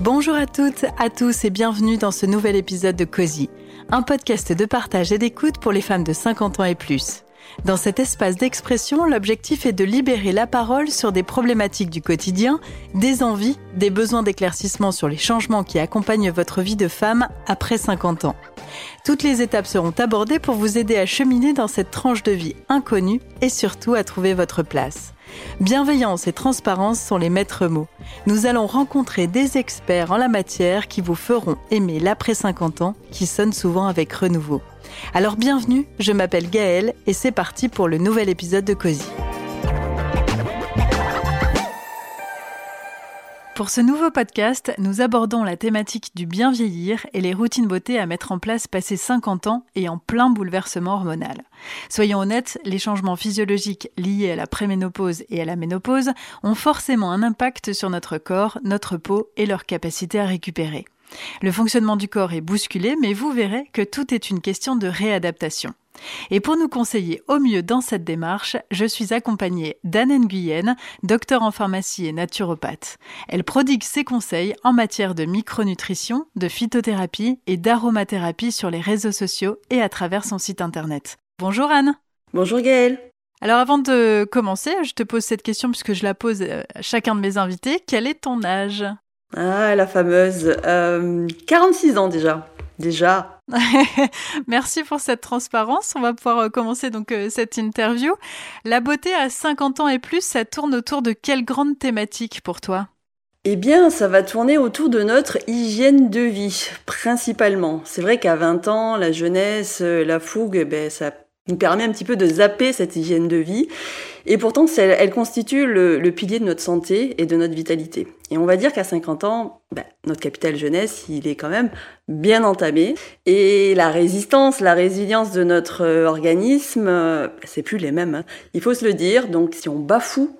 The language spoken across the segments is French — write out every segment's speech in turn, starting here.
Bonjour à toutes, à tous et bienvenue dans ce nouvel épisode de Cozy, un podcast de partage et d'écoute pour les femmes de 50 ans et plus. Dans cet espace d'expression, l'objectif est de libérer la parole sur des problématiques du quotidien, des envies, des besoins d'éclaircissement sur les changements qui accompagnent votre vie de femme après 50 ans. Toutes les étapes seront abordées pour vous aider à cheminer dans cette tranche de vie inconnue et surtout à trouver votre place. Bienveillance et transparence sont les maîtres mots. Nous allons rencontrer des experts en la matière qui vous feront aimer l'après 50 ans qui sonne souvent avec renouveau. Alors bienvenue, je m'appelle Gaëlle et c'est parti pour le nouvel épisode de Cozy. Pour ce nouveau podcast, nous abordons la thématique du bien vieillir et les routines beauté à mettre en place passé 50 ans et en plein bouleversement hormonal. Soyons honnêtes, les changements physiologiques liés à la préménopause et à la ménopause ont forcément un impact sur notre corps, notre peau et leur capacité à récupérer. Le fonctionnement du corps est bousculé, mais vous verrez que tout est une question de réadaptation. Et pour nous conseiller au mieux dans cette démarche, je suis accompagnée d'Anne Nguyen, docteur en pharmacie et naturopathe. Elle prodigue ses conseils en matière de micronutrition, de phytothérapie et d'aromathérapie sur les réseaux sociaux et à travers son site internet. Bonjour Anne. Bonjour Gaëlle. Alors avant de commencer, je te pose cette question puisque je la pose à chacun de mes invités. Quel est ton âge? Ah, la fameuse. 46 euh, ans déjà déjà. Merci pour cette transparence. On va pouvoir euh, commencer donc euh, cette interview. La beauté à 50 ans et plus, ça tourne autour de quelle grande thématique pour toi? Eh bien, ça va tourner autour de notre hygiène de vie, principalement. C'est vrai qu'à 20 ans, la jeunesse, euh, la fougue, eh ben, ça nous permet un petit peu de zapper cette hygiène de vie. Et pourtant, elle, constitue le, pilier de notre santé et de notre vitalité. Et on va dire qu'à 50 ans, ben, notre capital jeunesse, il est quand même bien entamé. Et la résistance, la résilience de notre euh, organisme, euh, c'est plus les mêmes. Hein. Il faut se le dire. Donc, si on bafoue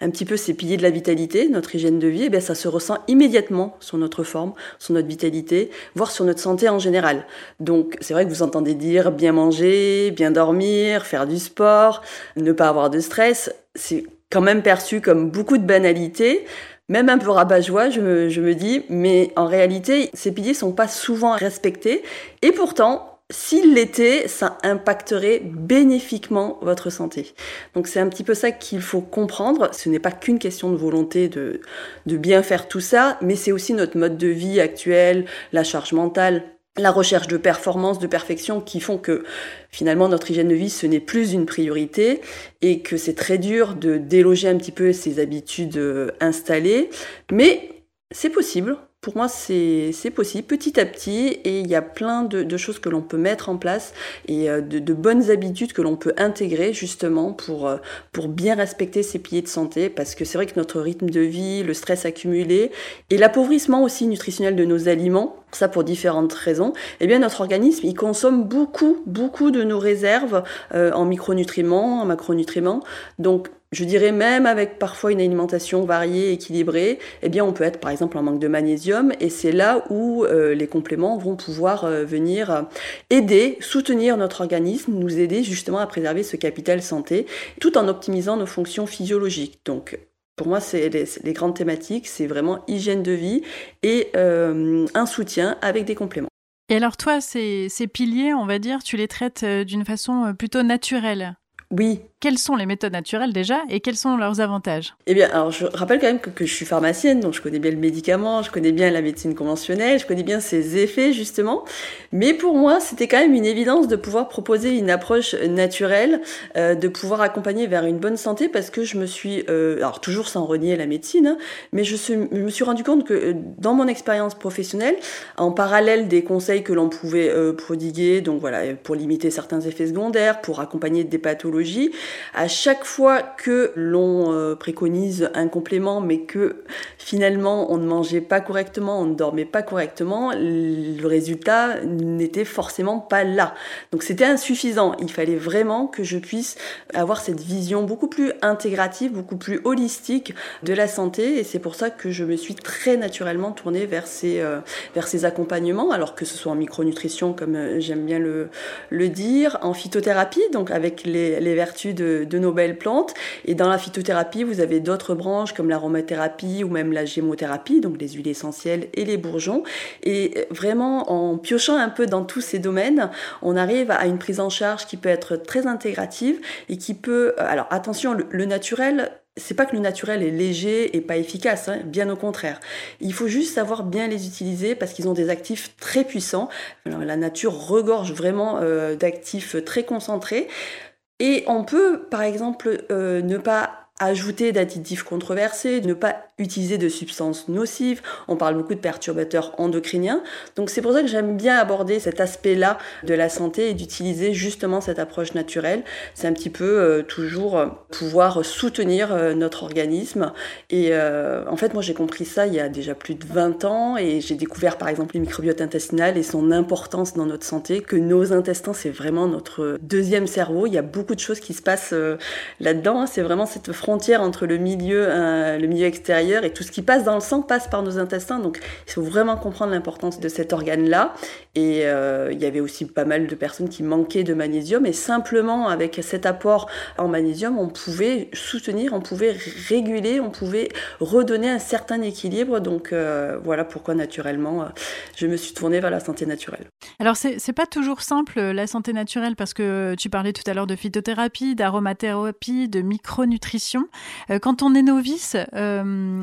un petit peu ces piliers de la vitalité, notre hygiène de vie, eh bien, ça se ressent immédiatement sur notre forme, sur notre vitalité, voire sur notre santé en général. Donc, c'est vrai que vous entendez dire bien manger, bien dormir, faire du sport, ne pas avoir de stress. C'est quand même perçu comme beaucoup de banalités même un peu rabat-joie, je me dis, mais en réalité, ces piliers sont pas souvent respectés, et pourtant, s'ils l'étaient, ça impacterait bénéfiquement votre santé. Donc c'est un petit peu ça qu'il faut comprendre. Ce n'est pas qu'une question de volonté de, de bien faire tout ça, mais c'est aussi notre mode de vie actuel, la charge mentale, la recherche de performance, de perfection qui font que finalement notre hygiène de vie ce n'est plus une priorité et que c'est très dur de déloger un petit peu ces habitudes euh, installées. Mais c'est possible, pour moi, c'est possible. Petit à petit et il y a plein de, choses que l'on peut mettre en place et euh, de, de bonnes habitudes que l'on peut intégrer justement pour, euh, pour bien respecter ces piliers de santé. Parce que c'est vrai que notre rythme de vie, le stress accumulé et l'appauvrissement aussi nutritionnel de nos aliments, ça pour différentes raisons, eh bien notre organisme il consomme beaucoup, beaucoup de nos réserves euh, en micronutriments, en macronutriments. Donc je dirais même avec parfois une alimentation variée, équilibrée, eh bien on peut être par exemple en manque de magnésium et c'est là où euh, les compléments vont pouvoir euh, venir aider, soutenir notre organisme, nous aider justement à préserver ce capital santé, tout en optimisant nos fonctions physiologiques. Donc pour moi, c'est les, grandes thématiques, c'est vraiment hygiène de vie et un soutien avec des compléments. Et alors toi, ces, ces piliers, on va dire, tu les traites d'une façon plutôt naturelle? Oui, quelles sont les méthodes naturelles déjà et quels sont leurs avantages Eh bien, alors je rappelle quand même que, je suis pharmacienne, donc je connais bien le médicament, je connais bien la médecine conventionnelle, je connais bien ses effets justement. Mais pour moi, c'était quand même une évidence de pouvoir proposer une approche naturelle, euh, de pouvoir accompagner vers une bonne santé, parce que je me suis, euh, alors toujours sans renier la médecine, hein, mais je, me suis rendu compte que euh, dans mon expérience professionnelle, en parallèle des conseils que l'on pouvait euh, prodiguer, donc voilà, pour limiter certains effets secondaires, pour accompagner des pathologies, à chaque fois que l'on euh, préconise un complément, mais que finalement on ne mangeait pas correctement, on ne dormait pas correctement, le résultat n'était forcément pas là. Donc c'était insuffisant. Il fallait vraiment que je puisse avoir cette vision beaucoup plus intégrative, beaucoup plus holistique de la santé, et c'est pour ça que je me suis très naturellement tournée vers ces, euh, vers ces accompagnements, alors que ce soit en micronutrition, comme euh, j'aime bien le, dire, en phytothérapie, donc avec les, les vertus de, de, nos belles plantes. Et dans la phytothérapie, vous avez d'autres branches comme l'aromathérapie ou même la gémothérapie, donc les huiles essentielles et les bourgeons. Et vraiment, en piochant un peu dans tous ces domaines, on arrive à une prise en charge qui peut être très intégrative et qui peut... Alors attention, le naturel c'est pas que le naturel est léger et pas efficace, hein, bien au contraire. Il faut juste savoir bien les utiliser parce qu'ils ont des actifs très puissants. la nature regorge vraiment euh, d'actifs très concentrés. Et on peut, par exemple, euh, ne pas ajouter d'additifs controversés, ne pas utiliser de substances nocives. On parle beaucoup de perturbateurs endocriniens. Donc c'est pour ça que j'aime bien aborder cet aspect-là de la santé et d'utiliser justement cette approche naturelle. C'est un petit peu euh, toujours euh, pouvoir soutenir euh, notre organisme. Et en fait, moi j'ai compris ça il y a déjà plus de 20 ans et j'ai découvert par exemple le microbiote intestinal et son importance dans notre santé, que nos intestins c'est vraiment notre deuxième cerveau. Il y a beaucoup de choses qui se passent là-dedans. C'est vraiment cette frontière entre le milieu, le milieu extérieur et tout ce qui passe dans le sang passe par nos intestins. Donc il faut vraiment comprendre l'importance de cet organe-là. Et euh, il y avait aussi pas mal de personnes qui manquaient de magnésium et simplement avec cet apport en magnésium, on pouvait soutenir, on pouvait réguler, on pouvait redonner un certain équilibre. Donc euh, voilà pourquoi naturellement je me suis tournée vers la santé naturelle. Alors c'est pas toujours simple la santé naturelle parce que tu parlais tout à l'heure de phytothérapie, d'aromathérapie, de micronutrition. Euh, quand on est novice,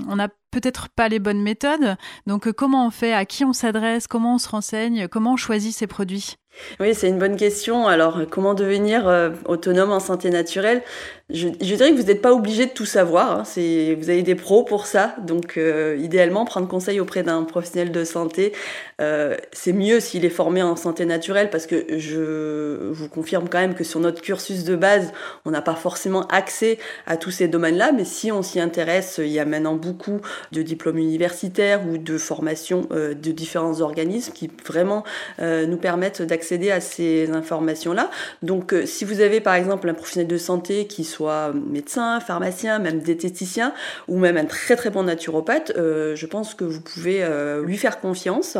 on n'a peut-être pas les bonnes méthodes. Donc, euh, comment on fait? À qui on s'adresse? Comment on se renseigne? Comment on choisit ses produits? Oui, c'est une bonne question. Alors, comment devenir euh, autonome en santé naturelle? Je, dirais que vous n'êtes pas obligé de tout savoir. Hein. Vous avez des pros pour ça. Donc, euh, idéalement, prendre conseil auprès d'un professionnel de santé, euh, c'est mieux s'il est formé en santé naturelle parce que je vous confirme quand même que sur notre cursus de base, on n'a pas forcément accès à tous ces domaines-là. Mais si on s'y intéresse, il y a maintenant beaucoup de diplômes universitaires ou de formations de différents organismes qui vraiment nous permettent d'accéder à ces informations-là. Donc, euh, si vous avez par exemple un professionnel de santé qui soit médecin, pharmacien, même diététicien, ou même un très très bon naturopathe, euh, je pense que vous pouvez euh, lui faire confiance.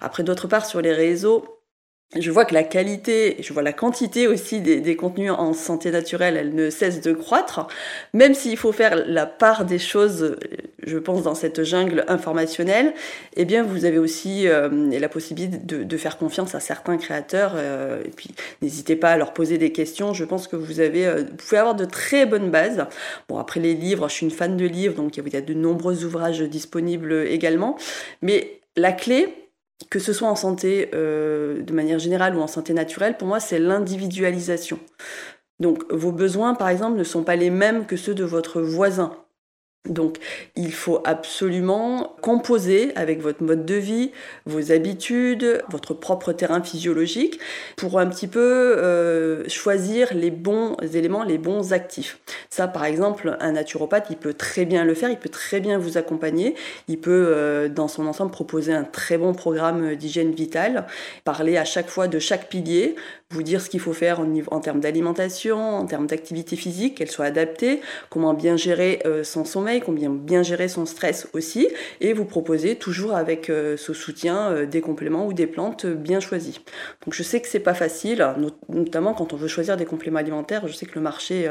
Après, d'autre part, sur les réseaux, je vois que la qualité, je vois la quantité aussi des, contenus en santé naturelle, elle ne cesse de croître, même s'il faut faire la part des choses, je pense, dans cette jungle informationnelle, eh bien, vous avez aussi euh, la possibilité de, faire confiance à certains créateurs, euh, et puis n'hésitez pas à leur poser des questions, je pense que vous avez, euh, vous pouvez avoir de très bonnes bases. Bon, après les livres, je suis une fan de livres, donc il y a de nombreux ouvrages disponibles également, mais la clé, que ce soit en santé euh, de manière générale ou en santé naturelle, pour moi, c'est l'individualisation. Donc vos besoins, par exemple, ne sont pas les mêmes que ceux de votre voisin. Donc il faut absolument composer avec votre mode de vie, vos habitudes, votre propre terrain physiologique pour un petit peu euh, choisir les bons éléments, les bons actifs. Ça par exemple, un naturopathe, il peut très bien le faire, il peut très bien vous accompagner, il peut euh, dans son ensemble proposer un très bon programme d'hygiène vitale, parler à chaque fois de chaque pilier, vous dire ce qu'il faut faire en, en termes d'alimentation, en termes d'activité physique, qu'elle soit adaptée, comment bien gérer euh, son sommeil, comment bien gérer son stress aussi, et vous proposer toujours avec euh, ce soutien euh, des compléments ou des plantes bien choisies. Donc je sais que c'est pas facile, notamment quand on veut choisir des compléments alimentaires. Je sais que le marché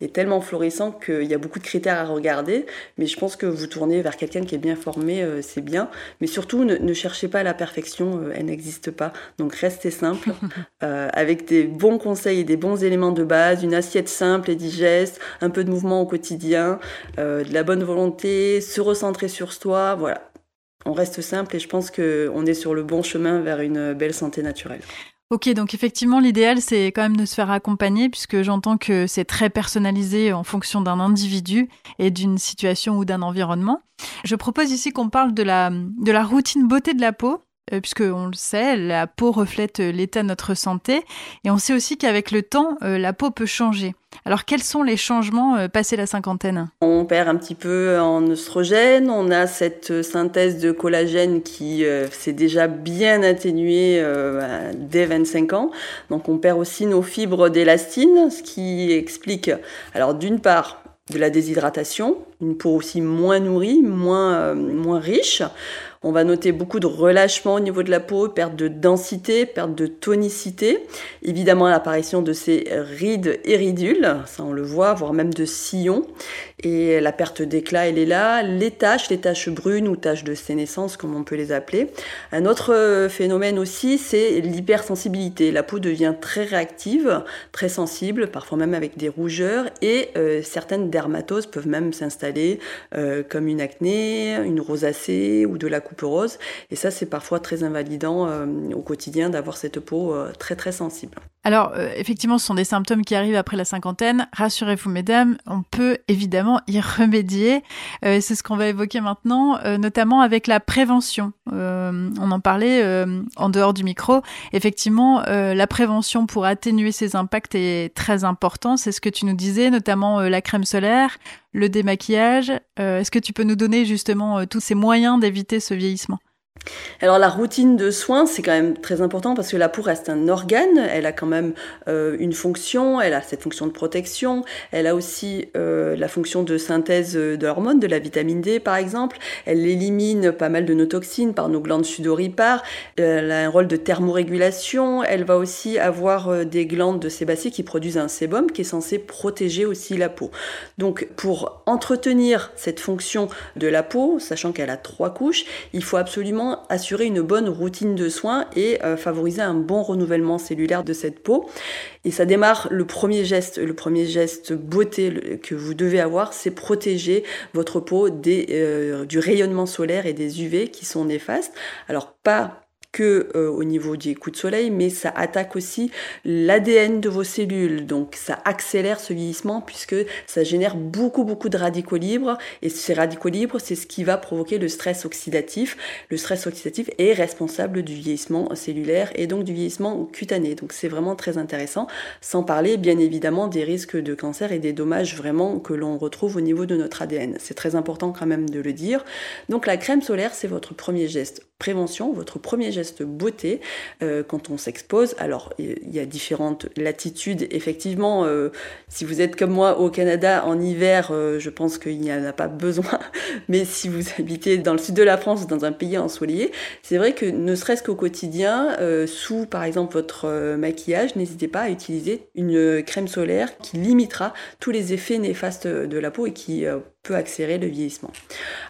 est tellement florissant qu'il y a beaucoup de critères à regarder, mais je pense que vous tournez vers quelqu'un qui est bien formé, c'est bien. Mais surtout, ne, ne, cherchez pas la perfection, elle n'existe pas. Donc restez simple. avec des bons conseils et des bons éléments de base, une assiette simple et digeste, un peu de mouvement au quotidien, euh, de la bonne volonté, se recentrer sur soi, voilà. On reste simple et je pense qu'on est sur le bon chemin vers une belle santé naturelle. Ok, donc effectivement, l'idéal, c'est quand même de se faire accompagner, puisque j'entends que c'est très personnalisé en fonction d'un individu et d'une situation ou d'un environnement. Je propose ici qu'on parle de la, de la routine beauté de la peau. Euh, puisque on le sait, la peau reflète euh, l'état de notre santé, et on sait aussi qu'avec le temps, euh, la peau peut changer. Alors quels sont les changements passés la cinquantaine? On perd un petit peu en oestrogène, on a cette synthèse de collagène qui s'est déjà bien atténuée dès 25 ans, donc on perd aussi nos fibres d'élastine, ce qui explique, alors d'une part, de la déshydratation, une peau aussi moins nourrie, moins, moins riche. On va noter beaucoup de relâchement au niveau de la peau, perte de densité, perte de tonicité. Évidemment, l'apparition de ces rides et ridules, ça on le voit, voire même de sillons. Et la perte d'éclat, elle est là. Les taches, les taches brunes ou taches de sénescence, comme on peut les appeler. Un autre phénomène aussi, c'est l'hypersensibilité. La peau devient très réactive, très sensible, parfois même avec des rougeurs. Et euh, certaines dermatoses peuvent même s'installer, euh, comme une acné, une rosacée ou de la coupe rose. Et ça, c'est parfois très invalidant euh, au quotidien d'avoir cette peau euh, très très sensible. Alors, euh, effectivement, ce sont des symptômes qui arrivent après la cinquantaine. Rassurez-vous, mesdames, on peut évidemment y remédier. c'est ce qu'on va évoquer maintenant, notamment avec la prévention. on en parlait en dehors du micro. Effectivement, la prévention pour atténuer ces impacts est très important. C'est ce que tu nous disais, notamment la crème solaire, le démaquillage. Est-ce que tu peux nous donner justement tous ces moyens d'éviter ce vieillissement? Alors la routine de soins, c'est quand même très important parce que la peau reste un organe, elle a quand même euh, une fonction, elle a cette fonction de protection, elle a aussi euh, la fonction de synthèse de l'hormone, de la vitamine D par exemple, elle élimine pas mal de nos toxines par nos glandes sudoripares, elle a un rôle de thermorégulation, elle va aussi avoir euh, des glandes de sébacées qui produisent un sébum qui est censé protéger aussi la peau. Donc pour entretenir cette fonction de la peau, sachant qu'elle a trois couches, il faut absolument assurer une bonne routine de soins et euh, favoriser un bon renouvellement cellulaire de cette peau. Et ça démarre le premier geste, le premier geste beauté que vous devez avoir, c'est protéger votre peau euh, du rayonnement solaire et des UV qui sont néfastes. Alors pas euh, au niveau des coups de soleil, mais ça attaque aussi l'ADN de vos cellules. Donc ça accélère ce vieillissement puisque ça génère beaucoup beaucoup de radicaux libres et ces radicaux libres, c'est ce qui va provoquer le stress oxydatif. Le stress oxydatif est responsable du vieillissement cellulaire et donc du vieillissement cutané. Donc c'est vraiment très intéressant, sans parler bien évidemment des risques de cancer et des dommages vraiment que l'on retrouve au niveau de notre ADN. C'est très important quand même de le dire. Donc la crème solaire, c'est votre premier geste prévention, votre premier geste beauté euh, quand on s'expose. Alors, il y a différentes latitudes. Effectivement, euh, si vous êtes comme moi au Canada en hiver, euh, je pense qu'il n'y en a pas besoin. Mais si vous habitez dans le sud de la France, dans un pays ensoleillé, c'est vrai que ne serait-ce qu'au quotidien, sous par exemple votre maquillage, n'hésitez pas à utiliser une crème solaire qui limitera tous les effets néfastes de la peau et qui accélérer le vieillissement.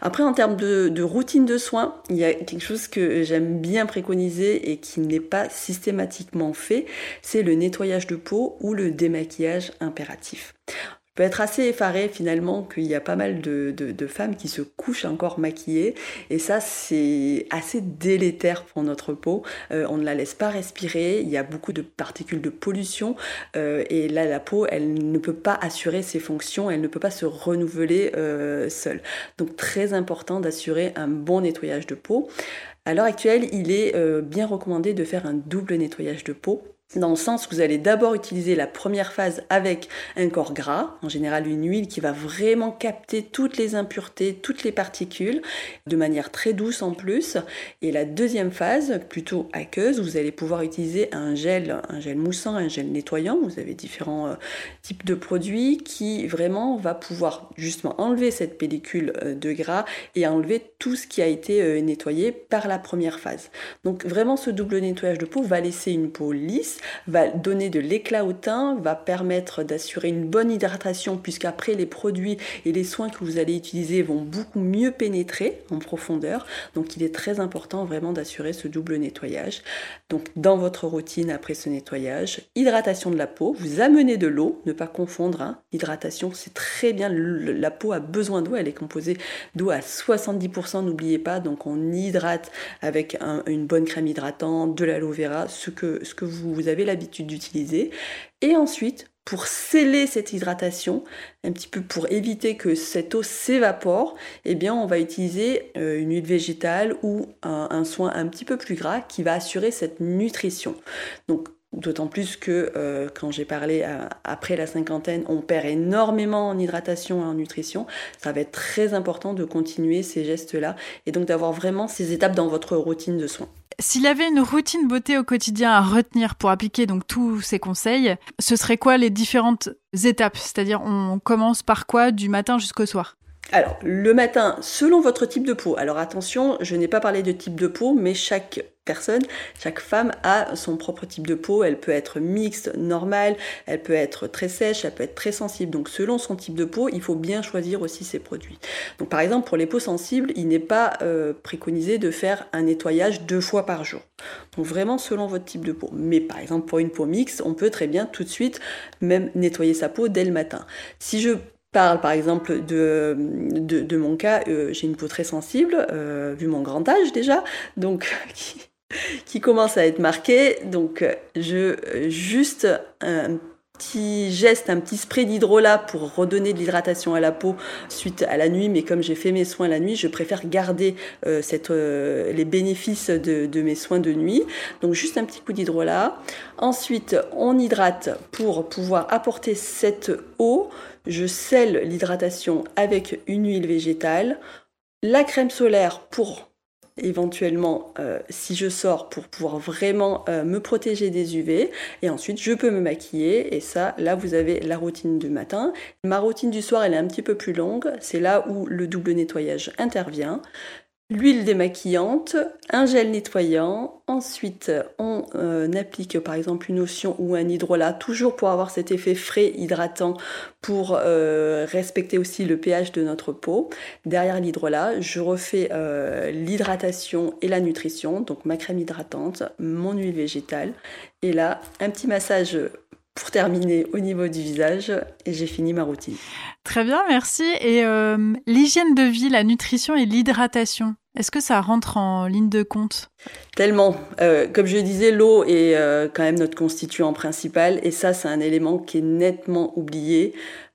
Après, en termes de, routine de soins, il y a quelque chose que j'aime bien préconiser et qui n'est pas systématiquement fait, c'est le nettoyage de peau ou le démaquillage impératif peut être assez effaré finalement qu'il y a pas mal de, femmes qui se couchent encore maquillées et ça c'est assez délétère pour notre peau. Euh, on ne la laisse pas respirer, il y a beaucoup de particules de pollution euh, et là la peau elle ne peut pas assurer ses fonctions, elle ne peut pas se renouveler euh, seule. Donc très important d'assurer un bon nettoyage de peau. À l'heure actuelle, il est bien recommandé de faire un double nettoyage de peau dans le sens où vous allez d'abord utiliser la première phase avec un corps gras, en général une huile qui va vraiment capter toutes les impuretés, toutes les particules, de manière très douce en plus. Et la deuxième phase, plutôt aqueuse, vous allez pouvoir utiliser un gel, un gel moussant, un gel nettoyant. Vous avez différents euh, types de produits qui vraiment va pouvoir justement enlever cette pellicule euh, de gras et enlever tout ce qui a été euh, nettoyé par la première phase. Donc vraiment ce double nettoyage de peau va laisser une peau lisse va donner de l'éclat au teint, va permettre d'assurer une bonne hydratation puisqu'après les produits et les soins que vous allez utiliser vont beaucoup mieux pénétrer en profondeur. Donc il est très important vraiment d'assurer ce double nettoyage. Donc dans votre routine après ce nettoyage, hydratation de la peau, vous amenez de l'eau, ne pas confondre. Hein. Hydratation, c'est très bien, la peau a besoin d'eau, elle est composée d'eau à 70%, n'oubliez pas. Donc on hydrate avec une bonne crème hydratante, de l'aloe vera, ce que, ce que vous, avez l'habitude d'utiliser. Et ensuite, pour sceller cette hydratation, un petit peu pour éviter que cette eau s'évapore, eh bien on va utiliser euh, une huile végétale ou un, soin un petit peu plus gras qui va assurer cette nutrition. Donc D'autant plus que euh, quand j'ai parlé après la cinquantaine, on perd énormément en hydratation et en nutrition. Ça va être très important de continuer ces gestes-là et donc d'avoir vraiment ces étapes dans votre routine de soins. S'il y avait une routine beauté au quotidien à retenir pour appliquer donc tous ces conseils, ce serait quoi les différentes étapes? C'est-à-dire on commence par quoi du matin jusqu'au soir? Alors, le matin, selon votre type de peau. Alors attention, je n'ai pas parlé de type de peau, mais chaque personne, chaque femme a son propre type de peau. Elle peut être mixte, normale, elle peut être très sèche, elle peut être très sensible. Donc selon son type de peau, il faut bien choisir aussi ses produits. Donc par exemple, pour les peaux sensibles, il n'est pas euh, préconisé de faire un nettoyage deux fois par jour. Donc vraiment selon votre type de peau. Mais par exemple, pour une peau mixte, on peut très bien tout de suite même nettoyer sa peau dès le matin. Si je par exemple de, de, mon cas, euh, j'ai une peau très sensible, euh, vu mon grand âge déjà, donc qui, commence à être marquée. Donc je juste un petit geste, un petit spray d'hydrolat pour redonner de l'hydratation à la peau suite à la nuit. Mais comme j'ai fait mes soins la nuit, je préfère garder euh, cette, les bénéfices de, de, mes soins de nuit. Donc juste un petit coup d'hydrolat. Ensuite, on hydrate pour pouvoir apporter cette eau je scelle l'hydratation avec une huile végétale, la crème solaire pour éventuellement euh, si je sors pour pouvoir vraiment euh, me protéger des UV et ensuite je peux me maquiller. Et ça là vous avez la routine du matin. Ma routine du soir elle est un petit peu plus longue. C'est là où le double nettoyage intervient L'huile démaquillante, un gel nettoyant, ensuite on euh, applique par exemple une lotion ou un hydrolat, toujours pour avoir cet effet frais hydratant, pour euh, respecter aussi le pH de notre peau. Derrière l'hydrolat, je refais euh, l'hydratation et la nutrition, donc ma crème hydratante, mon huile végétale, et là un petit massage pour terminer au niveau du visage et j'ai fini ma routine. Très bien, merci. Et euh, l'hygiène de vie, la nutrition et l'hydratation, est-ce que ça rentre en ligne de compte? Tellement. Euh, comme je disais, l'eau est euh, quand même notre constituant principal et ça, c'est un élément qui est nettement oublié.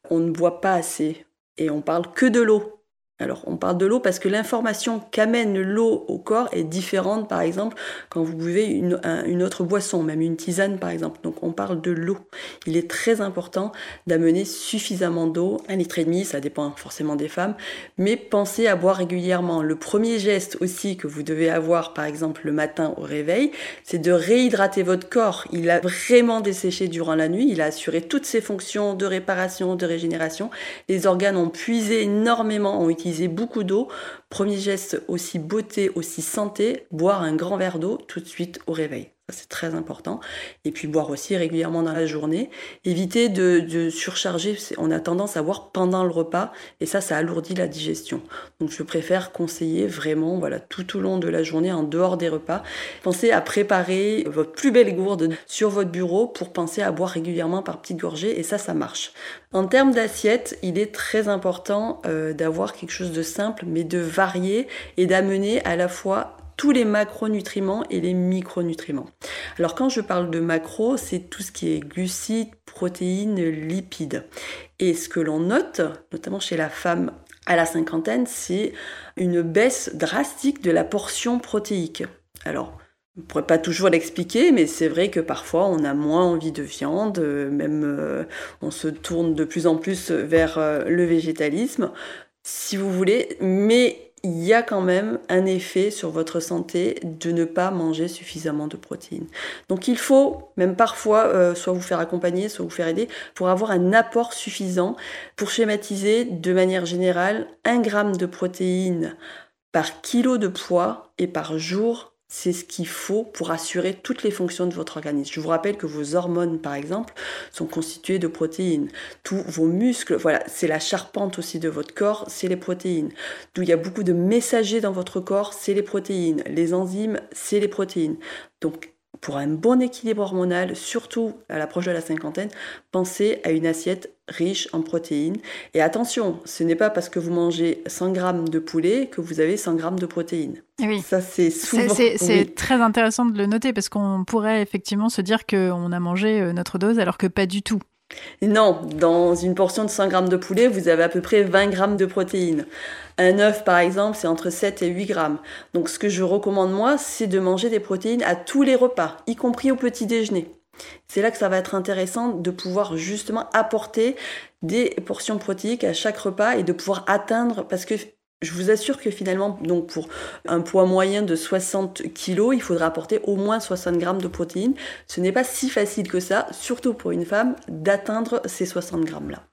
On ne boit pas assez et on parle que de l'eau. Alors on parle de l'eau parce que l'information qu'amène l'eau au corps est différente par exemple quand vous buvez une, autre boisson, même une tisane par exemple. Donc on parle de l'eau. Il est très important d'amener suffisamment d'eau, un litre et demi, ça dépend forcément des femmes, mais pensez à boire régulièrement. Le premier geste aussi que vous devez avoir par exemple le matin au réveil, c'est de réhydrater votre corps. Il a vraiment desséché durant la nuit, il a assuré toutes ses fonctions de réparation, de régénération. Les organes ont puisé énormément, ont utilisé beaucoup d'eau. Premier geste aussi beauté, aussi santé, boire un grand verre d'eau tout de suite au réveil c'est très important. Et puis boire aussi régulièrement dans la journée. Éviter de, surcharger, on a tendance à boire pendant le repas, et ça, ça alourdit la digestion. Donc je préfère conseiller vraiment, voilà, tout au long de la journée, en dehors des repas. Pensez à préparer votre plus belle gourde sur votre bureau pour penser à boire régulièrement par petites gorgées, et ça, ça marche. En termes d'assiette, il est très important euh, d'avoir quelque chose de simple, mais de varié et d'amener à la fois tous les macronutriments et les micronutriments. Alors quand je parle de macro, c'est tout ce qui est glucides, protéines, lipides. Et ce que l'on note, notamment chez la femme à la cinquantaine, c'est une baisse drastique de la portion protéique. Alors, on ne pourrait pas toujours l'expliquer, mais c'est vrai que parfois on a moins envie de viande, même euh, on se tourne de plus en plus vers euh, le végétalisme, si vous voulez, mais il y a quand même un effet sur votre santé de ne pas manger suffisamment de protéines. Donc il faut, même parfois, euh, soit vous faire accompagner, soit vous faire aider, pour avoir un apport suffisant. Pour schématiser, de manière générale, un gramme de protéines par kilo de poids et par jour c'est ce qu'il faut pour assurer toutes les fonctions de votre organisme. Je vous rappelle que vos hormones, par exemple, sont constituées de protéines. Tous vos muscles, voilà, c'est la charpente aussi de votre corps, c'est les protéines. D'où il y a beaucoup de messagers dans votre corps, c'est les protéines. Les enzymes, c'est les protéines. Donc, pour un bon équilibre hormonal, surtout à l'approche de la cinquantaine, pensez à une assiette riche en protéines. Et attention, ce n'est pas parce que vous mangez 100 grammes de poulet que vous avez 100 grammes de protéines. Eh oui. Ça, c'est souvent... C'est très intéressant de le noter parce qu'on pourrait effectivement se dire qu'on a mangé euh, notre dose alors que pas du tout. Non, dans une portion de 100 grammes de poulet, vous avez à peu près 20 grammes de protéines. Un œuf, par exemple, c'est entre 7 et 8 grammes. Donc ce que je recommande moi, c'est de manger des protéines à tous les repas, y compris au petit déjeuner. C'est là que ça va être intéressant de pouvoir justement apporter des portions protéiques à chaque repas et de pouvoir atteindre, parce que je vous assure que finalement, donc pour un poids moyen de 60 kg, il faudra apporter au moins 60 grammes de protéines. Ce n'est pas si facile que ça, surtout pour une femme, d'atteindre ces 60 grammes-là.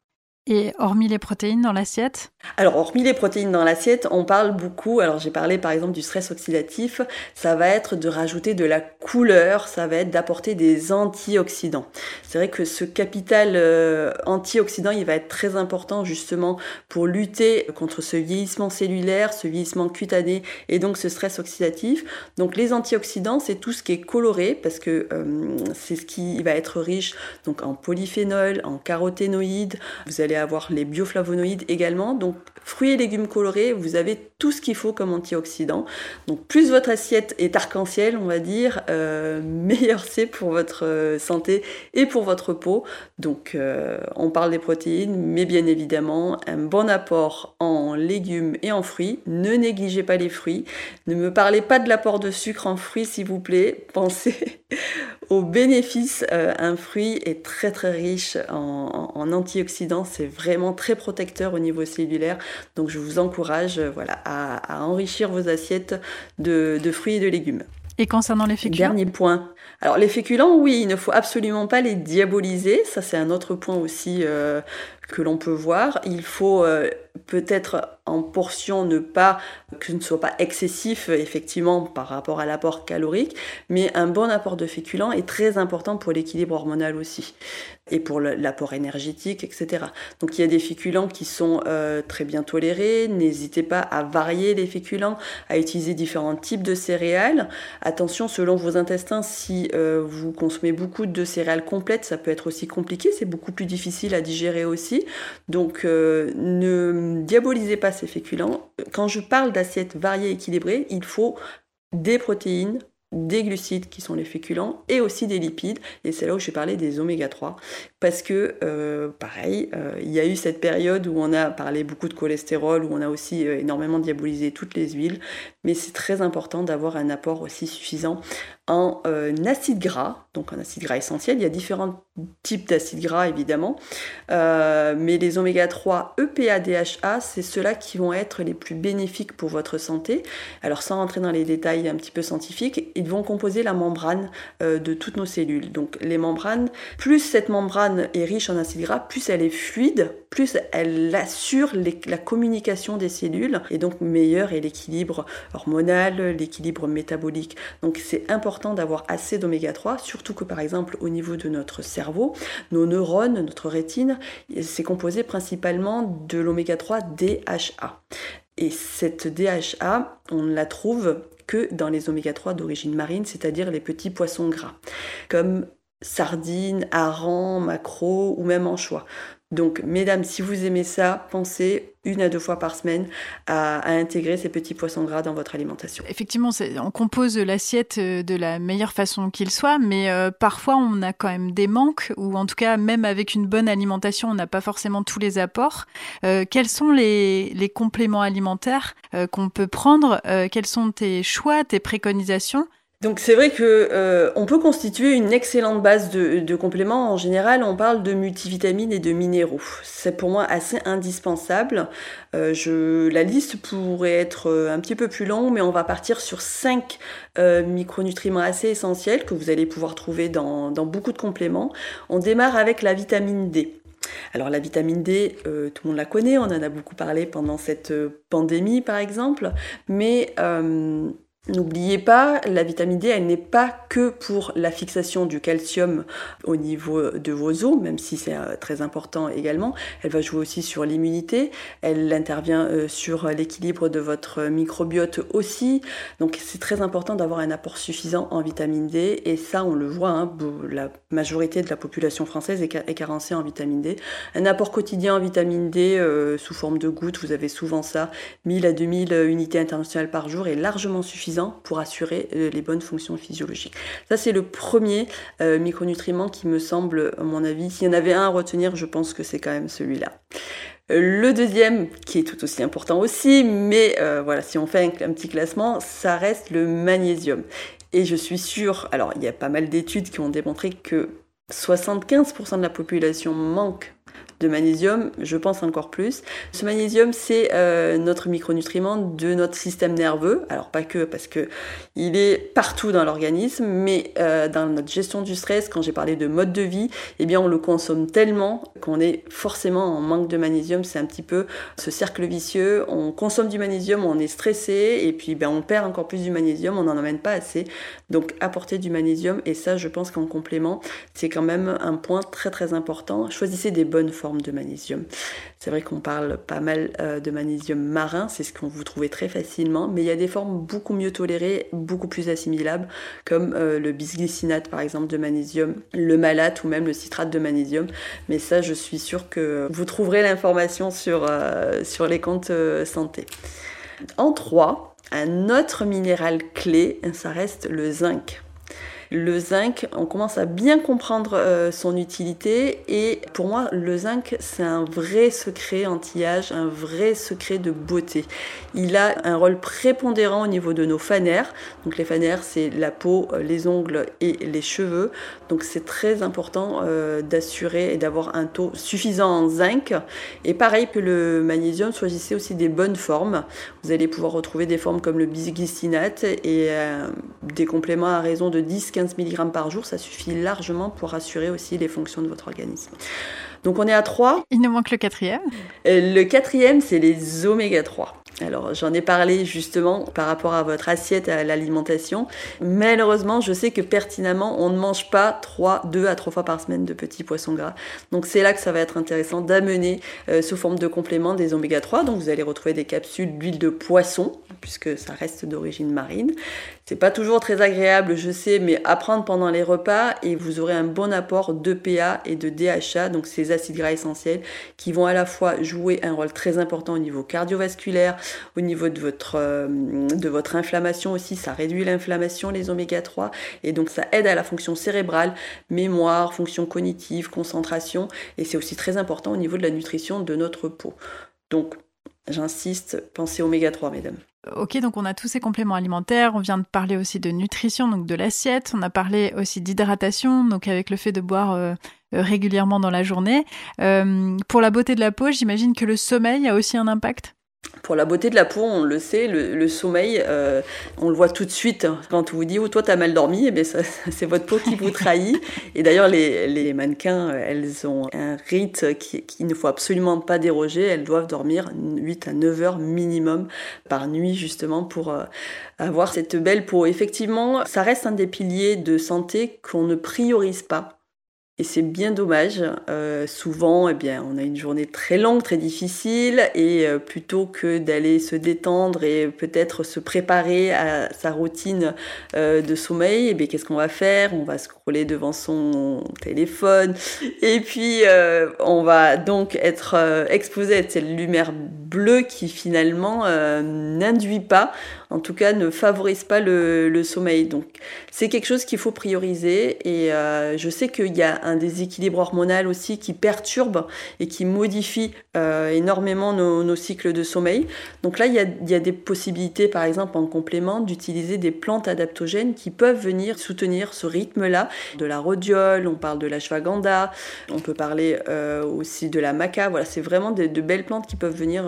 Et hormis les protéines dans l'assiette? Alors, hormis les protéines dans l'assiette, on parle beaucoup, alors j'ai parlé par exemple du stress oxydatif, ça va être de rajouter de la couleur, ça va être d'apporter des antioxydants. C'est vrai que ce capital euh, antioxydant, il va être très important justement pour lutter contre ce vieillissement cellulaire, ce vieillissement cutané et donc ce stress oxydatif. Donc les antioxydants, c'est tout ce qui est coloré parce que euh, c'est ce qui va être riche donc en polyphénol, en caroténoïdes, vous allez avoir les bioflavonoïdes également. Donc fruits et légumes colorés, vous avez tout ce qu'il faut comme antioxydant. Donc plus votre assiette est arc-en-ciel, on va dire, euh, meilleur c'est pour votre euh, santé et pour votre peau. Donc euh, on parle des protéines, mais bien évidemment un bon apport en légumes et en fruits. Ne négligez pas les fruits. Ne me parlez pas de l'apport de sucre en fruits, s'il vous plaît. Pensez aux bénéfices. un fruit est très très riche en, en antioxydants. C'est vraiment très protecteur au niveau cellulaire. Donc je vous encourage, voilà, à, enrichir vos assiettes de, fruits et de légumes. Et concernant les féculents? Dernier point. Alors les féculents, oui, il ne faut absolument pas les diaboliser. Ça, c'est un autre point aussi euh, que l'on peut voir. Il faut euh, peut-être en portion ne pas que ce ne soit pas excessif effectivement par rapport à l'apport calorique, mais un bon apport de féculents est très important pour l'équilibre hormonal aussi et pour l'apport énergétique, etc. Donc il y a des féculents qui sont euh, très bien tolérés. N'hésitez pas à varier les féculents, à utiliser différents types de céréales. Attention, selon vos intestins, si euh, vous consommez beaucoup de céréales complètes, ça peut être aussi compliqué. C'est beaucoup plus difficile à digérer aussi. Donc euh, ne diabolisez pas ces féculents. Quand je parle d'assiette variée équilibrée, il faut des protéines, des glucides qui sont les féculents et aussi des lipides. Et c'est là où j'ai parlé des oméga 3 parce que euh, pareil euh, il y a eu cette période où on a parlé beaucoup de cholestérol où on a aussi énormément diabolisé toutes les huiles. Mais c'est très important d'avoir un apport aussi suffisant en euh, acide gras, donc en acide gras essentiel. Il y a différents types d'acides gras évidemment, euh, mais les oméga 3 EPA, DHA, c'est ceux-là qui vont être les plus bénéfiques pour votre santé. Alors sans rentrer dans les détails un petit peu scientifiques, ils vont composer la membrane euh, de toutes nos cellules. Donc les membranes, plus cette membrane est riche en acides gras, plus elle est fluide, plus elle assure la communication des cellules et donc meilleur est l'équilibre hormonal, l'équilibre métabolique. Donc c'est important d'avoir assez d'oméga 3, surtout que par exemple au niveau de notre cerveau, nos neurones, notre rétine, c'est composé principalement de l'oméga 3 DHA. Et cette DHA, on la trouve que dans les oméga 3 d'origine marine, c'est-à-dire les petits poissons gras, comme sardines, harengs, maquereaux ou même anchois. Donc, mesdames, si vous aimez ça, pensez une à deux fois par semaine à, intégrer ces petits poissons gras dans votre alimentation. Effectivement, on compose l'assiette euh, de la meilleure façon qu'il soit, mais euh, parfois on a quand même des manques, ou en tout cas, même avec une bonne alimentation, on n'a pas forcément tous les apports. Euh, quels sont les, les compléments alimentaires qu'on peut prendre Quels sont tes choix, tes préconisations donc c'est vrai que euh, on peut constituer une excellente base de, compléments. En général, on parle de multivitamines et de minéraux. C'est pour moi assez indispensable. Euh, je, la liste pourrait être euh, un petit peu plus longue, mais on va partir sur cinq micronutriments assez essentiels que vous allez pouvoir trouver dans, dans, beaucoup de compléments. On démarre avec la vitamine D. Alors la vitamine D, tout le monde la connaît, on en a beaucoup parlé pendant cette pandémie par exemple, mais N'oubliez pas, la vitamine D, elle n'est pas que pour la fixation du calcium au niveau de vos os, même si c'est euh, très important également. Elle va jouer aussi sur l'immunité. Elle intervient euh, sur l'équilibre de votre microbiote aussi. Donc c'est très important d'avoir un apport suffisant en vitamine D. Et ça, on le voit, hein, la majorité de la population française est carencée en vitamine D. Un apport quotidien en vitamine D euh, sous forme de gouttes, vous avez souvent ça, 1000 à 2000 unités internationales par jour est largement suffisant pour assurer euh, les bonnes fonctions physiologiques. Ça, c'est le premier euh, micronutriment qui me semble, à mon avis, s'il y en avait un à retenir, je pense que c'est quand même celui-là. Euh, le deuxième, qui est tout aussi important aussi, mais voilà, si on fait un, petit classement, ça reste le magnésium. Et je suis sûre, alors il y a pas mal d'études qui ont démontré que 75% de la population manque de magnésium, je pense encore plus. Ce magnésium, c'est euh, notre micronutriment de notre système nerveux. Alors pas que parce que il est partout dans l'organisme, mais euh, dans notre gestion du stress, quand j'ai parlé de mode de vie, eh bien on le consomme tellement qu'on est forcément en manque de magnésium. C'est un petit peu ce cercle vicieux. On consomme du magnésium, on est stressé, et puis ben, on perd encore plus du magnésium, on n'en emmène pas assez. Donc apporter du magnésium, et ça je pense qu'en complément, c'est quand même un point très très important. Choisissez des bonnes formes de magnésium. C'est vrai qu'on parle pas mal euh, de magnésium marin, c'est ce qu'on vous trouvez très facilement, mais il y a des formes beaucoup mieux tolérées, beaucoup plus assimilables, comme euh, le bisglycinate par exemple de magnésium, le malate ou même le citrate de magnésium. Mais ça, je suis sûre que vous trouverez l'information sur, euh, sur les comptes santé. En 3, un autre minéral clé, ça reste le zinc. Le zinc, on commence à bien comprendre euh, son utilité et pour moi, le zinc, c'est un vrai secret anti-âge, un vrai secret de beauté. Il a un rôle prépondérant au niveau de nos fanères. Donc les fanères, c'est la peau, euh, les ongles et les cheveux. Donc c'est très important euh, d'assurer et d'avoir un taux suffisant en zinc. Et pareil que le magnésium, choisissez aussi des bonnes formes. Vous allez pouvoir retrouver des formes comme le bisglycinate et des compléments à raison de 10 15 mg par jour, ça suffit largement pour assurer aussi les fonctions de votre organisme. Donc on est à 3. Il nous manque le quatrième. Euh, le quatrième, c'est les oméga 3. Alors j'en ai parlé justement par rapport à votre assiette à l'alimentation. Malheureusement, je sais que pertinemment, on ne mange pas 3, 2 à 3 fois par semaine de petits poissons gras. Donc c'est là que ça va être intéressant d'amener euh, sous forme de complément des oméga 3. Donc vous allez retrouver des capsules d'huile de poisson puisque ça reste d'origine marine. C'est pas toujours très agréable, je sais, mais à prendre pendant les repas et vous aurez un bon apport d'EPA et de DHA, donc ces acides gras essentiels qui vont à la fois jouer un rôle très important au niveau cardiovasculaire, au niveau de votre, euh, de votre inflammation aussi, ça réduit l'inflammation, les oméga 3, et donc ça aide à la fonction cérébrale, mémoire, fonction cognitive, concentration, et c'est aussi très important au niveau de la nutrition de notre peau. Donc, j'insiste, pensez oméga 3, mesdames. Ok, donc on a tous ces compléments alimentaires, on vient de parler aussi de nutrition, donc de l'assiette, on a parlé aussi d'hydratation, donc avec le fait de boire euh, euh, régulièrement dans la journée. Euh, pour la beauté de la peau, j'imagine que le sommeil a aussi un impact? Pour la beauté de la peau, on le sait, le, sommeil, euh, on le voit tout de suite. Quand on vous dit, oh, toi, t'as mal dormi, eh bien, c'est votre peau qui vous trahit. Et d'ailleurs, les, mannequins, elles ont un rite qu'il qui ne faut absolument pas déroger. Elles doivent dormir 8 à 9 heures minimum par nuit, justement, pour euh, avoir cette belle peau. Effectivement, ça reste un des piliers de santé qu'on ne priorise pas et c'est bien dommage. Euh, souvent, eh bien, on a une journée très longue, très difficile, et euh, plutôt que d'aller se détendre et peut-être se préparer à sa routine euh, de sommeil, eh bien, qu'est-ce qu'on va faire? On va scroller devant son téléphone, et puis euh, on va donc être euh, exposé à cette lumière bleue qui finalement n'induit pas en tout cas ne favorise pas le, sommeil. Donc c'est quelque chose qu'il faut prioriser et euh, je sais qu'il y a un déséquilibre hormonal aussi qui perturbe et qui modifie euh, énormément nos, cycles de sommeil. Donc là, il y, a, des possibilités, par exemple en complément, d'utiliser des plantes adaptogènes qui peuvent venir soutenir ce rythme-là. De la rhodiole, on parle de la shwaganda, on peut parler euh, aussi de la maca. Voilà, c'est vraiment de, belles plantes qui peuvent venir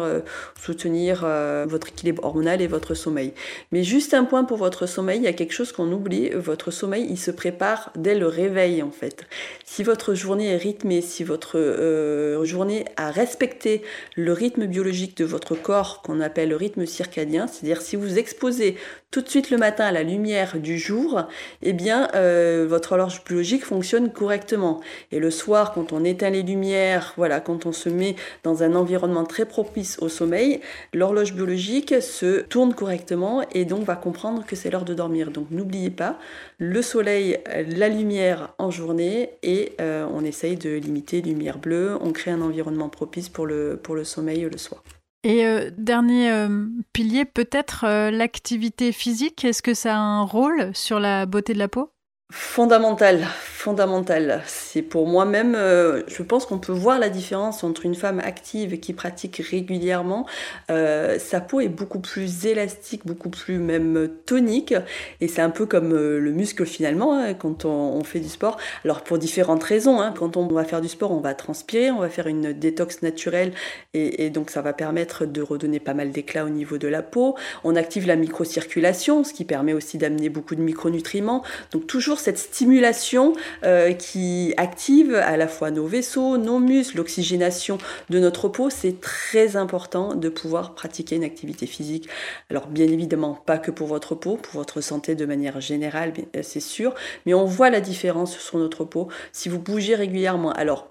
soutenir votre équilibre hormonal et votre sommeil. Mais juste un point pour votre sommeil, il y a quelque chose qu'on oublie, votre sommeil, il se prépare dès le réveil en fait. Si votre journée est rythmée, si votre euh, journée a respecté le rythme biologique de votre corps qu'on appelle le rythme circadien, c'est-à-dire si vous exposez tout de suite le matin à la lumière du jour, eh bien euh, votre horloge biologique fonctionne correctement. Et le soir, quand on éteint les lumières, voilà, quand on se met dans un environnement très propice au sommeil, l'horloge biologique se tourne correctement et donc va comprendre que c'est l'heure de dormir. Donc n'oubliez pas, le soleil, la lumière en journée et euh, on essaye de limiter lumière bleue, on crée un environnement propice pour le, pour le sommeil le soir. Et euh, dernier euh, pilier, peut-être l'activité physique. Est-ce que ça a un rôle sur la beauté de la peau? Fondamental, fondamental. C'est pour moi-même, euh, je pense qu'on peut voir la différence entre une femme active qui pratique régulièrement. Euh, sa peau est beaucoup plus élastique, beaucoup plus même tonique. Et c'est un peu comme euh, le muscle finalement hein, quand on, fait du sport. Alors pour différentes raisons. Hein. quand on va faire du sport, on va transpirer, on va faire une détox naturelle et, et donc ça va permettre de redonner pas mal d'éclat au niveau de la peau. On active la microcirculation, ce qui permet aussi d'amener beaucoup de micronutriments. Donc toujours cette stimulation euh, qui active à la fois nos vaisseaux, nos muscles, l'oxygénation de notre peau. C'est très important de pouvoir pratiquer une activité physique. Alors bien évidemment, pas que pour votre peau, pour votre santé de manière générale, c'est sûr, mais on voit la différence sur notre peau si vous bougez régulièrement. Alors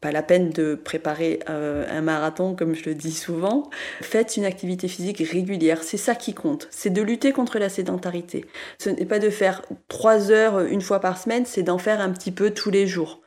pas la peine de préparer euh, un marathon comme je le dis souvent. Faites une activité physique régulière, c'est ça qui compte. C'est de lutter contre la sédentarité. Ce n'est pas de faire trois heures une fois par semaine, c'est d'en faire un petit peu tous les jours.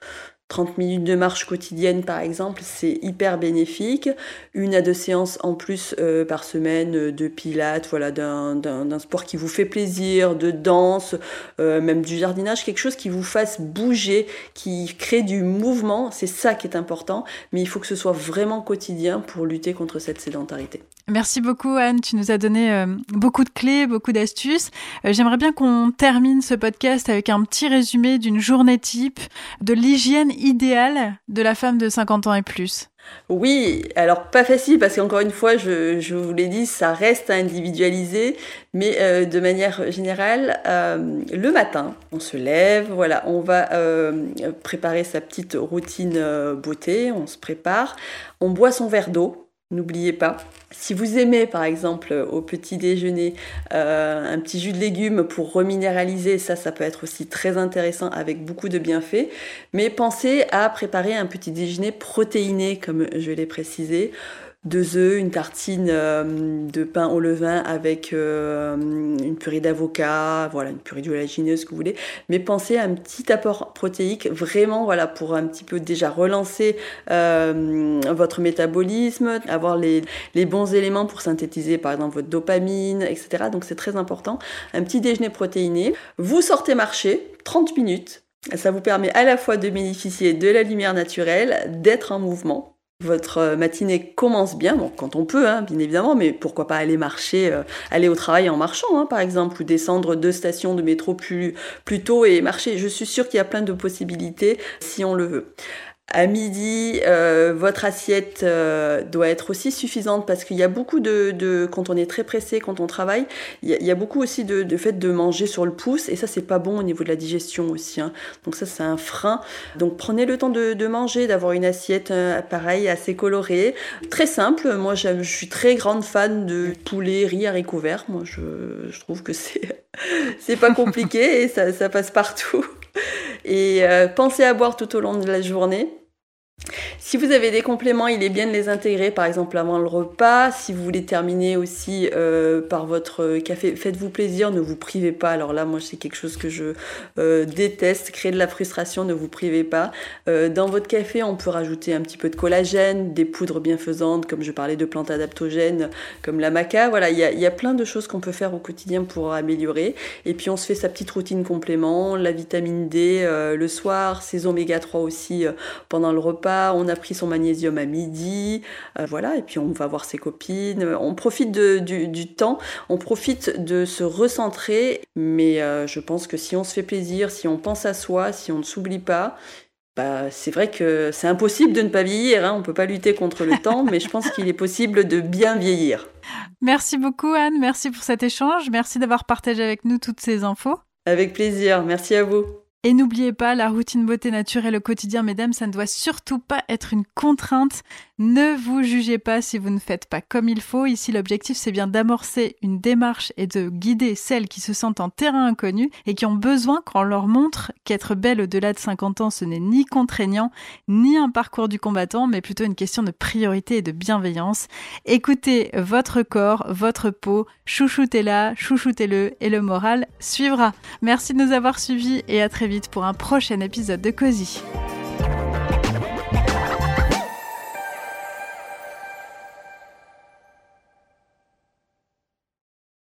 30 minutes de marche quotidienne par exemple, c'est hyper bénéfique. Une à deux séances en plus euh, par semaine euh, de pilates, voilà, d'un sport qui vous fait plaisir, de danse, euh, même du jardinage, quelque chose qui vous fasse bouger, qui crée du mouvement, c'est ça qui est important, mais il faut que ce soit vraiment quotidien pour lutter contre cette sédentarité. Merci beaucoup Anne, tu nous as donné beaucoup de clés, beaucoup d'astuces. J'aimerais bien qu'on termine ce podcast avec un petit résumé d'une journée type de l'hygiène idéal de la femme de 50 ans et plus. Oui, alors pas facile parce qu'encore une fois, je, vous l'ai dit, ça reste individualisé, mais euh, de manière générale, euh, le matin, on se lève, voilà, on va euh, préparer sa petite routine beauté, on se prépare, on boit son verre d'eau, N'oubliez pas, si vous aimez par exemple au petit déjeuner euh, un petit jus de légumes pour reminéraliser, ça ça peut être aussi très intéressant avec beaucoup de bienfaits, mais pensez à préparer un petit déjeuner protéiné comme je l'ai précisé deux œufs, une tartine euh, de pain au levain avec euh, une purée d'avocat, voilà, une purée d'oléagineux, ce que vous voulez. Mais pensez à un petit apport protéique, vraiment, voilà, pour un petit peu déjà relancer euh, votre métabolisme, avoir les, les, bons éléments pour synthétiser, par exemple, votre dopamine, etc. Donc c'est très important. Un petit déjeuner protéiné. Vous sortez marcher, 30 minutes. Ça vous permet à la fois de bénéficier de la lumière naturelle, d'être en mouvement, votre euh, matinée commence bien, bon, quand on peut, hein, bien évidemment, mais pourquoi pas aller marcher, euh, aller au travail en marchant, hein, par exemple, ou descendre deux stations de métro plus, plus tôt et marcher. Je suis sûre qu'il y a plein de possibilités si on le veut. À midi, euh, votre assiette euh, doit être aussi suffisante parce qu'il y a beaucoup de, de, quand on est très pressé, quand on travaille, il y a, beaucoup aussi de, de, fait de manger sur le pouce et ça c'est pas bon au niveau de la digestion aussi. Hein. Donc ça c'est un frein. Donc prenez le temps de, de manger, d'avoir une assiette euh, pareil assez colorée, très simple. Moi je suis très grande fan de poulet, riz, haricots verts. Moi je, je trouve que c'est c'est pas compliqué et ça, ça passe partout. Et euh, pensez à boire tout au long de la journée. Si vous avez des compléments, il est bien de les intégrer, par exemple avant le repas. Si vous voulez terminer aussi euh, par votre café, faites-vous plaisir, ne vous privez pas. Alors là, moi, c'est quelque chose que je euh, déteste, créer de la frustration, ne vous privez pas. Euh, dans votre café, on peut rajouter un petit peu de collagène, des poudres bienfaisantes, comme je parlais de plantes adaptogènes, comme la maca. Voilà, il y y a, plein de choses qu'on peut faire au quotidien pour améliorer. Et puis, on se fait sa petite routine complément, la vitamine D le soir, ses oméga 3 aussi pendant le repas on a pris son magnésium à midi, euh, voilà, et puis on va voir ses copines, on profite du, temps, on profite de se recentrer, mais euh, je pense que si on se fait plaisir, si on pense à soi, si on ne s'oublie pas, bah, c'est vrai que c'est impossible de ne pas vieillir, hein. on ne peut pas lutter contre le temps, mais je pense qu'il est possible de bien vieillir. Merci beaucoup Anne, merci pour cet échange, merci d'avoir partagé avec nous toutes ces infos. Avec plaisir, merci à vous. Et n'oubliez pas, la routine beauté naturelle au quotidien, mesdames, ça ne doit surtout pas être une contrainte. Ne vous jugez pas si vous ne faites pas comme il faut. Ici, l'objectif, c'est bien d'amorcer une démarche et de guider celles qui se sentent en terrain inconnu et qui ont besoin qu'on leur montre qu'être belle au-delà de 50 ans, ce n'est ni contraignant, ni un parcours du combattant, mais plutôt une question de priorité et de bienveillance. Écoutez votre corps, votre peau, chouchoutez-la, chouchoutez-le et le moral suivra. Merci de nous avoir suivis et à très vite pour un prochain épisode de Cozy.